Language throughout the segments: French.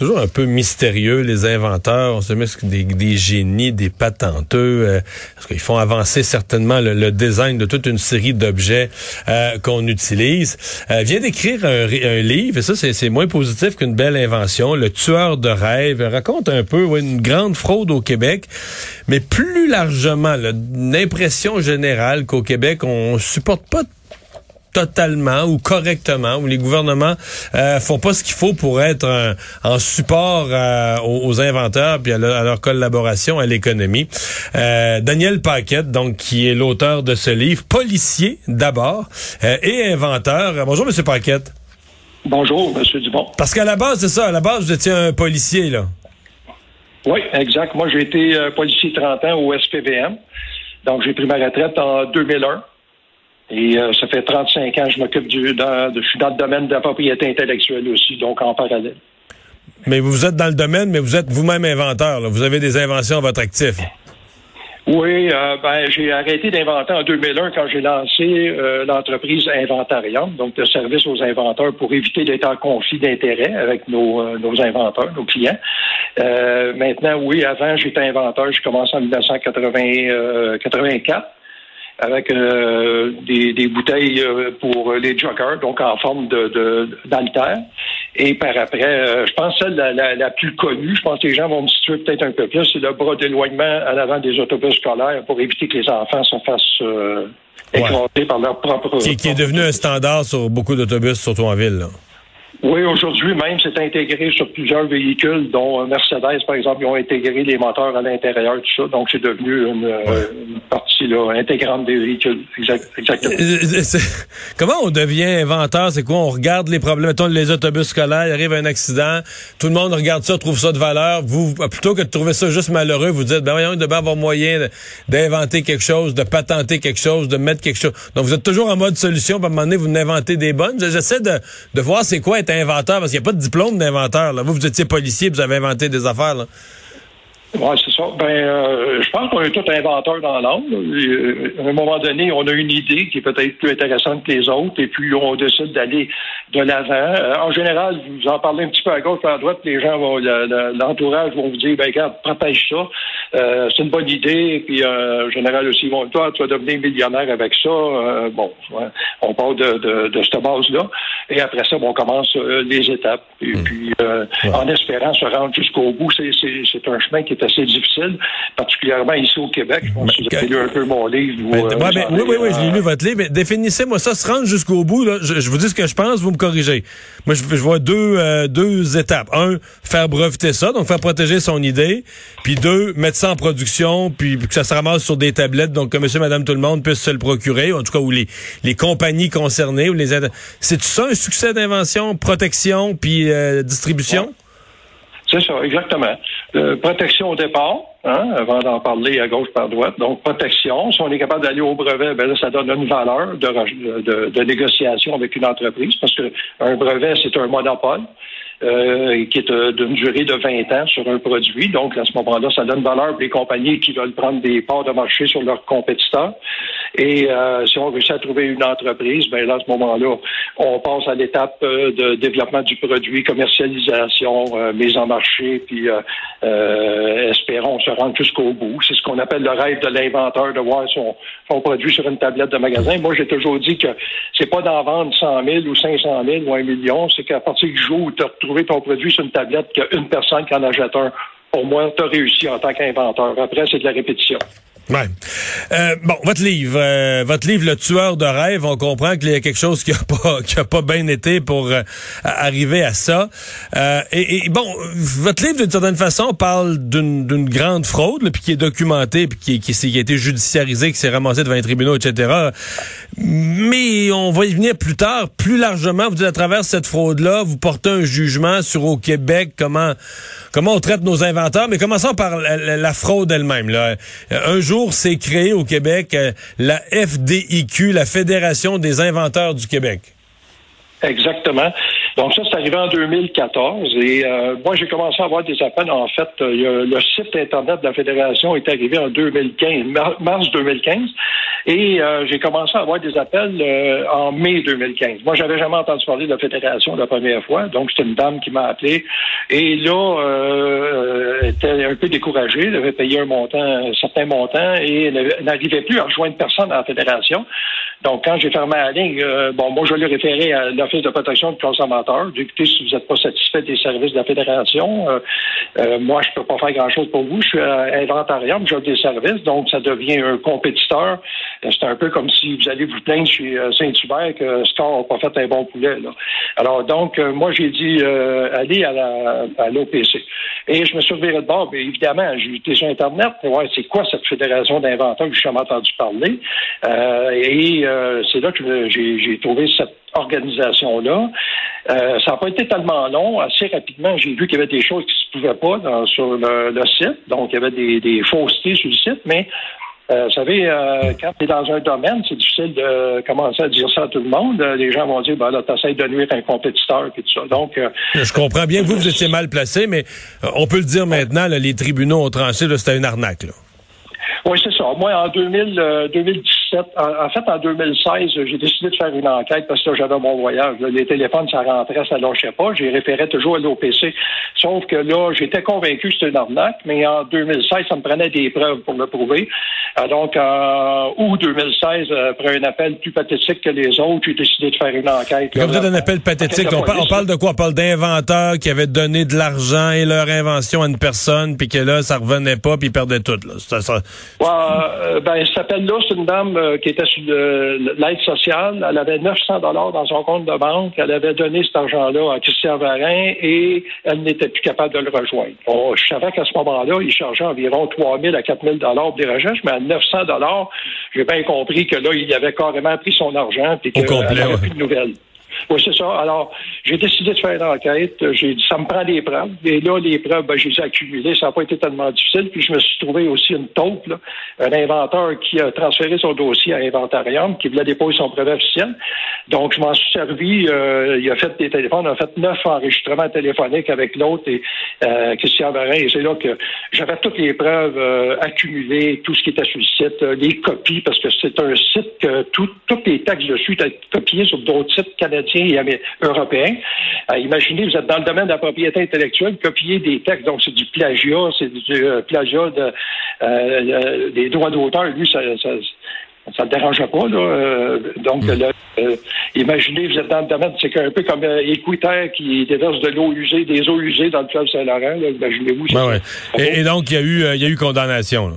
toujours un peu mystérieux, les inventeurs. On se met des, génies, des patenteux, euh, parce qu'ils font avancer certainement le, design de toute une série d'objets euh, qu'on utilise. Euh, vient d'écrire un, livre, et ça, c'est moins positif qu'une belle invention. Le tueur de rêve raconte un peu une grande fraude au Québec, mais plus largement, l'impression générale qu'au Québec, on supporte pas totalement ou correctement, où les gouvernements euh, font pas ce qu'il faut pour être en support euh, aux, inventeurs puis à, leur collaboration à l'économie. Euh, Daniel Paquette, donc qui est l'auteur de ce livre, policier d'abord euh, et inventeur. Bonjour Monsieur Paquette. Bonjour Monsieur Dubon. Parce qu'à la base c'est ça, à la base vous étiez un policier là. Oui, exact. Moi j'ai été policier 30 ans au SPVM. Donc j'ai pris ma retraite en 2001. Et euh, ça fait 35 ans que je m'occupe du. Dans, je suis dans le domaine de la propriété intellectuelle aussi, donc en parallèle. Mais vous êtes dans le domaine, mais vous êtes vous-même inventeur. Vous avez des inventions à votre actif. Oui, euh, ben, j'ai arrêté d'inventer en 2001 quand j'ai lancé euh, l'entreprise Inventarium, donc de service aux inventeurs pour éviter d'être en conflit d'intérêts avec nos, nos inventeurs, nos clients. maintenant, oui, avant, j'étais inventeur. J'ai commencé en 1984 avec euh, des, bouteilles euh, pour les joggers, donc en forme de d'altère. Et par après, euh, je pense celle la, la, plus connue, je pense que les gens vont me situer peut-être un peu plus, c'est le bras d'éloignement à l'avant des autobus scolaires pour éviter que les enfants se fassent euh, écraser par leur propre... Qui, qui, est devenu un standard sur beaucoup d'autobus, surtout en ville. Là. Oui, aujourd'hui même, c'est intégré sur plusieurs véhicules, dont Mercedes, par exemple, ils ont intégré les moteurs à l'intérieur, tout ça. Donc, c'est devenu une, euh, partie là, intégrante des véhicules. exactement. Euh, comment on devient inventeur? C'est quoi? On regarde les problèmes. Mettons, les autobus scolaires, il arrive un accident, tout le monde regarde ça, trouve ça de valeur. Vous, plutôt que de trouver ça juste malheureux, vous dites, ben voyons, il devait avoir moyen d'inventer quelque chose, de patenter quelque chose, de mettre quelque chose. Donc, vous êtes toujours en mode solution, à un moment donné, vous inventez des bonnes. J'essaie de, de voir c'est quoi être inventeur? Parce qu'il n'y a pas de diplôme d'inventeur. Vous, vous étiez policier, vous avez inventé des affaires. Là. Oui, c'est ça. Ben, euh, je pense qu'on est tous inventeurs dans l'âme. Euh, à un moment donné, on a une idée qui est peut-être plus intéressante que les autres, et puis on décide d'aller de l'avant. Euh, en général, vous en parlez un petit peu à gauche, à droite, les gens vont, l'entourage vont vous dire, ben, regarde, protège ça. c'est une bonne idée. Et puis, en général aussi, ils vont, toi, tu vas devenir millionnaire avec ça. bon, on part de, de, cette base-là. Et après ça, on commence les étapes. Et hmm. puis, en espérant se rendre jusqu'au bout, c'est un chemin qui est assez difficile, particulièrement ici au Québec. Je pense que vous avez lu un peu mon livre. Euh, oui, oui, oui, j'ai lu votre livre. Mais définissez-moi ça, se rendre jusqu'au bout. Là, je, vous dis ce que je pense, vous me corrigez. Moi, je, vois deux, euh, deux étapes. Un, faire breveter ça, donc faire protéger son idée. Puis deux, mettre ça en production, puis que ça se ramasse sur des tablettes, donc que monsieur, madame, tout le monde puisse se le procurer, en tout cas, ou les, les compagnies concernées. Ou les C'est ça un succès d'invention, protection, puis euh, distribution? C'est ça, exactement. Euh, protection au départ, hein, avant d'en parler à gauche par droite. Donc, protection. Si on est capable d'aller au brevet, ben là, ça donne une valeur de, de, de négociation avec une entreprise, parce qu'un brevet, c'est un monopole. Euh, qui est euh, d'une durée de 20 ans sur un produit. Donc, à ce moment-là, ça donne valeur pour les compagnies qui veulent prendre des parts de marché sur leurs compétiteurs. Et euh, si on réussit à trouver une entreprise, ben là, à ce moment-là, on passe à l'étape euh, de développement du produit, commercialisation, euh, mise en marché, puis euh, espérons se rendre jusqu'au bout. C'est ce qu'on appelle le rêve de l'inventeur, de voir son, produit sur une tablette de magasin. Moi, j'ai toujours dit que c'est pas d'en vendre 100 000 ou 500 000 ou un million, c'est qu'à partir du jour où tu as retrouvé ton produit sur une tablette, qu'il y a une personne qui en achète un, pour moi, tu as réussi en tant qu'inventeur. Après, c'est de la répétition. Ouais. Euh, bon, votre livre, euh, votre livre, Le tueur de rêve, on comprend qu'il y a quelque chose qui a pas, qui a pas bien été pour euh, arriver à ça. Euh, et, et, bon, votre livre, d'une certaine façon, parle d'une grande fraude, puis qui est documentée, puis qui, qui, qui, a été judiciarisée, qui s'est ramassée devant les tribunaux, etc. Mais on va y venir plus tard, plus largement. Vous dites à travers cette fraude-là, vous portez un jugement sur au Québec comment comment on traite nos inventeurs. Mais commençons par la, fraude elle-même. Là. Un c'est créé au Québec euh, la FDIQ, la Fédération des inventeurs du Québec. Exactement. Donc ça, c'est arrivé en 2014 et euh, moi, j'ai commencé à avoir des appels. En fait, euh, le site Internet de la Fédération est arrivé en 2015, mars 2015, et euh, j'ai commencé à avoir des appels en mai 2015. Moi, j'avais jamais entendu parler de la Fédération la première fois, donc c'est une dame qui m'a appelé et là, elle était un peu découragée. Elle avait payé un montant, un certain montant et elle n'arrivait plus à rejoindre personne dans la Fédération. Donc, quand j'ai fermé la ligne, bon, moi, je l'ai référé à l'Office de protection du consommateur. J'ai écouté, si vous n'êtes pas satisfait des services de la Fédération, euh, euh, moi, je peux pas faire grand-chose pour vous. Je suis à inventarium, j'ai des services, donc ça devient un compétiteur. Euh, c'est un peu comme si vous allez vous plaindre chez Saint-Hubert que Star n'a pas fait un bon poulet. Là. Alors, donc, moi, j'ai dit, allez à l'OPC. Et je me suis reviré de bord. Bien, évidemment, j'ai été sur Internet pour voir c'est quoi cette fédération d'inventeurs que j'ai jamais entendu parler. et c'est là que j'ai trouvé cette organisation-là. Euh, ça n'a pas été tellement long. Assez rapidement, j'ai vu qu'il y avait des choses qui ne se pouvaient pas dans, sur le, site. Donc, il y avait des, des faussetés sur le site, mais euh, vous savez, euh, quand tu es dans un domaine, c'est difficile de commencer à dire ça à tout le monde. Les gens vont dire, ben là, t'essayes de nuire un compétiteur et tout ça. Donc, je comprends bien que vous, vous étiez mal placé, mais on peut le dire maintenant, les tribunaux ont tranché, c'était une arnaque. Là. Oui, c'est ça. Moi, en 2000, 2017, en, fait, en 2016, j'ai décidé de faire une enquête parce que j'avais mon voyage. les téléphones, ça rentrait, ça lâchait pas. J'ai référé toujours à l'OPC. Sauf que là, j'étais convaincu que c'était une arnaque, mais en 2016, ça me prenait des preuves pour le prouver. Euh, donc, en août 2016, après un appel plus pathétique que les autres, j'ai décidé de faire une enquête. Comme vous un appel pathétique, on, parle de quoi? On parle d'inventeurs qui avaient donné de l'argent et leur invention à une personne, puis que là, ça revenait pas, puis ils perdaient tout. Là. Ça, ça, euh, ben, appel-là, c'est une dame euh, qui était sur l'aide sociale. Elle avait 900 dollars dans son compte de banque. Elle avait donné cet argent-là à Christian Varin et elle n'était plus capable de le rejoindre. je savais qu'à ce moment-là, il chargeait environ 3 000 à 4 000 dollars des recherches, mais à 900 dollars, j'ai bien compris que là, il avait carrément pris son argent et qu'il n'avait plus de nouvelles. Oui, c'est ça. Alors, j'ai décidé de faire une enquête. J'ai dit, ça me prend des preuves. Et là, les preuves, ben, je les ai accumulées. Ça n'a pas été tellement difficile. Puis, je me suis trouvé aussi une taupe, là, un inventeur qui a transféré son dossier à Inventarium, qui voulait déposer son brevet officiel. Donc, je m'en suis servi. Euh, il a fait des téléphones. On a fait neuf enregistrements téléphoniques avec l'autre et euh, Christian Varin. Et c'est là que j'avais toutes les preuves euh, accumulées, tout ce qui était sur le site, les copies, parce que c'est un site que tous les textes dessus étaient copiés sur d'autres sites canadiens et européens. Euh, imaginez, vous êtes dans le domaine de la propriété intellectuelle, copier des textes, donc c'est du plagiat, c'est du euh, plagiat de, euh, des droits d'auteur. Lui, ça, ça ça ne dérange pas. Là. donc, mm. imaginez, vous êtes dans le domaine, c'est un peu comme euh, qui déverse de l'eau usée, des eaux usées dans le fleuve Saint-Laurent. Imaginez-vous. et, donc, il y, a eu, il y a eu condamnation. Là.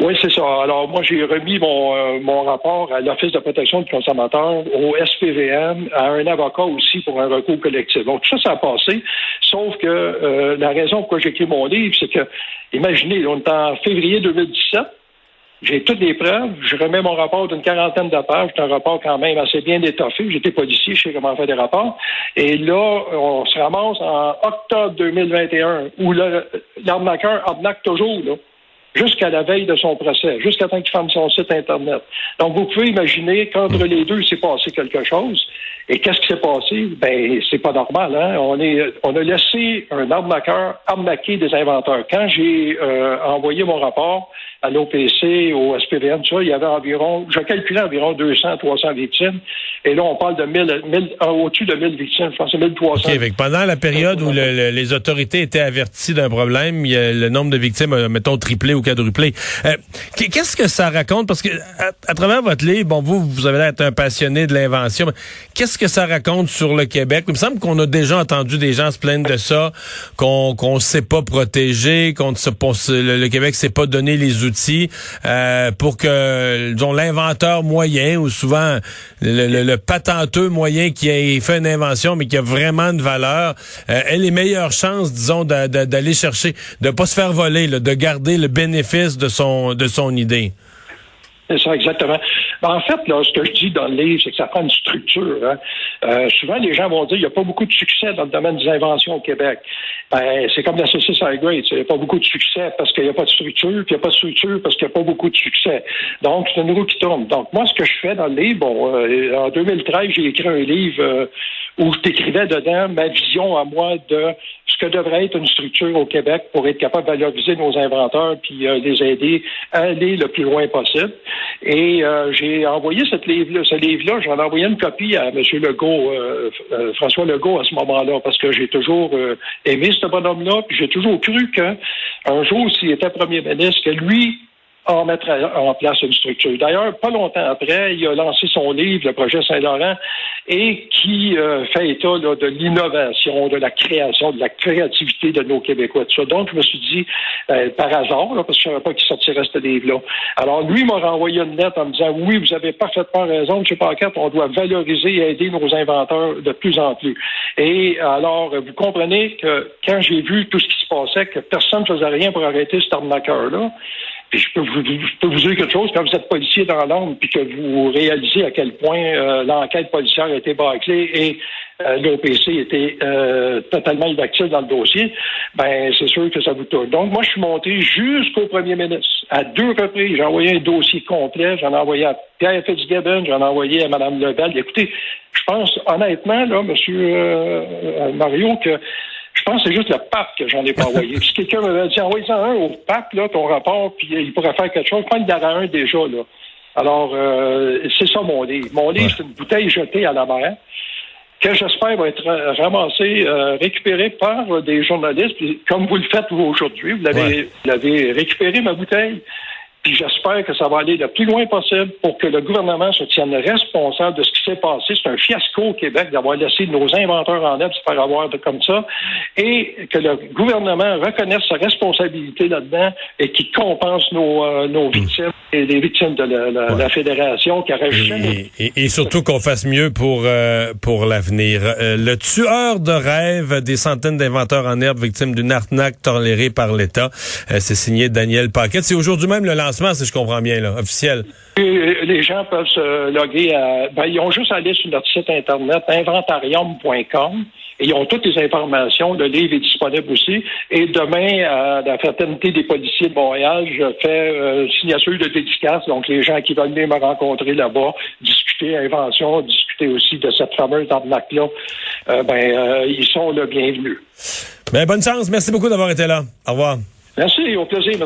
Oui, c'est ça. Alors, moi, j'ai remis mon, euh, mon rapport à l'Office de protection du consommateur, au SPVM, à un avocat aussi pour un recours collectif. Donc, tout ça, ça a passé. Sauf que euh, la raison pourquoi j'ai écrit mon livre, c'est que, imaginez, on est en février 2017. J'ai toutes les preuves. Je remets mon rapport d'une quarantaine de pages. C'est un rapport quand même assez bien étoffé. J'étais policier, je sais comment faire des rapports. Et là, on se ramasse en octobre 2021, où l'arnaqueur arnaque toujours, là jusqu'à la veille de son procès, jusqu'à temps qu'il ferme son site Internet. Donc, vous pouvez imaginer qu'entre les deux, s'est passé quelque chose. Et qu'est-ce qui s'est passé? Ben, c'est pas normal, hein? On, est, on a laissé un arnaqueur arnaquer des inventeurs. Quand j'ai euh, envoyé mon rapport, à l'OPC, au SPVM, tout ça, il y avait environ, je calculais environ 200, 300 victimes. Et là, on parle de 1000, 1000 euh, au-dessus de 1000 victimes, je pense que 1300. OK, avec pendant la période où le- le- les autorités étaient averties d'un problème, le nombre de victimes, a, mettons, triplé ou quadruplé. Euh, qu- Qu'est-ce que ça raconte? Parce que à, travers votre livre, bon, vous, vous avez l'air d'être un passionné de l'invention. Qu'est-ce que ça raconte sur le Québec? Il me semble qu'on a déjà entendu des gens se plaindre de ça, qu'on ne sait pas protéger, qu'on le, le Québec ne s'est pas donné les outils euh, pour que disons, l'inventeur moyen ou souvent le, le- patenteux moyen qui a fait une invention mais qui a vraiment de valeur euh, ait les meilleures chances, disons, d'a- d'a- d'aller chercher, de pas se faire voler, de garder le bénéfice de son de son idée. C'est ça, exactement. Ben, en fait, là, ce que je dis dans le livre, c'est que ça prend une structure. hein. Euh, souvent, les gens vont dire qu'il n'y a pas beaucoup de succès dans le domaine des inventions au Québec. Ben, c'est comme la saucisse high grade. Il n'y a pas beaucoup de succès parce qu'il n'y a pas de structure, puis il n'y a pas de structure parce qu'il n'y a pas beaucoup de succce Donc, c'est une roue qui tourne. Donc, moi, ce que je fais dans le livre, bon, euh, en 2013, j'ai écrit un livre euh, où je décrivais dedans ma vision à moi de ce que devrait être une structure au Québec pour être capable de valoriser nos inventeurs puis euh, les aider à aller le plus loin possible. Et euh, j'ai envoyé cette livre ce livre-là, j'en ai envoyé une copie à M. Legault, euh, euh, François Legault à ce moment-là, parce que j'ai toujours euh, aimé ce bonhomme-là, puis j'ai toujours cru qu'un jour, s'il était premier ministre, que lui en mettre en place une structure. D'ailleurs, pas longtemps après, il a lancé son livre, le projet Saint-Laurent, et qui euh, fait état de l'innovation, de la création, de la créativité de nos Québécois, ça. Donc, je me suis dit, euh, par hasard, parce que je ne savais pas qu'il sortirait ce livre-là. Alors, lui m'a renvoyé une lettre en me disant, oui, vous avez parfaitement raison, M. Paquette, on doit valoriser et aider nos inventeurs de plus en plus. Et alors, vous comprenez que quand j'ai vu tout ce qui se passait, que personne ne faisait rien pour arrêter cet arnaqueur-là, puis je peux, vous, dire quelque chose, quand vous êtes policier dans l'ombre, puis que vous réalisez à quel point euh, l'enquête policière a été bâclée et euh, l'OPC était euh, totalement inactif dans le dossier, ben c'est sûr que ça vous touche. Donc, moi, je suis monté jusqu'au premier ministre. À deux reprises, j'ai envoyé un dossier complet, j'en ai envoyé à Pierre Fitzgibbon, j'en ai envoyé à Mme Lebel. Écoutez, je pense honnêtement, là, M. Mario, que je pense que c'est juste le pape que j'en ai pas envoyé. si quelqu'un m'avait dit, envoyez en un au pape, là, ton rapport, puis il pourrait faire quelque chose, je pense qu'il y en a un déjà, là. Alors, euh, c'est ça mon livre. Mon livre, c'est une bouteille jetée à la mer que j'espère va être ramassé, euh, récupéré par des journalistes, comme vous le faites vous aujourd'hui, vous l'avez Ouais. vous l'avez récupéré ma bouteille. Puis j'espère que ça va aller le plus loin possible pour que le gouvernement se tienne responsable de ce qui s'est passé. C'est un fiasco au Québec d'avoir laissé nos inventeurs en aide se faire avoir de, comme ça. Et que le gouvernement reconnaisse sa responsabilité là-dedans et qu'il compense nos, euh, nos victimes et les victimes de la, la- la fédération qui aurait jamais Et, et- et surtout qu'on fasse mieux pour euh, pour l'avenir. Euh, le tueur de rêve des centaines d'inventeurs en herbe victimes d'une arnaque tolérée par l'État, c'est signé Daniel Paquette. C'est aujourd'hui même le lancement, si je comprends bien, là, officiel. Et les gens peuvent se loguer à. Ben, ils ont juste à aller sur notre site internet inventarium.com et ils ont toutes les informations. Le livre est disponible aussi. Et demain, à la fraternité des policiers de Montréal, je fais euh, signature de dédicace. Donc, les gens qui veulent venir me rencontrer là-bas, discuter invention, discuter aussi de cette fameuse arnaque-là, euh, ben, euh, ils sont le bienvenus. Ben, bonne chance. Merci beaucoup d'avoir été là. Au revoir. Merci, au plaisir.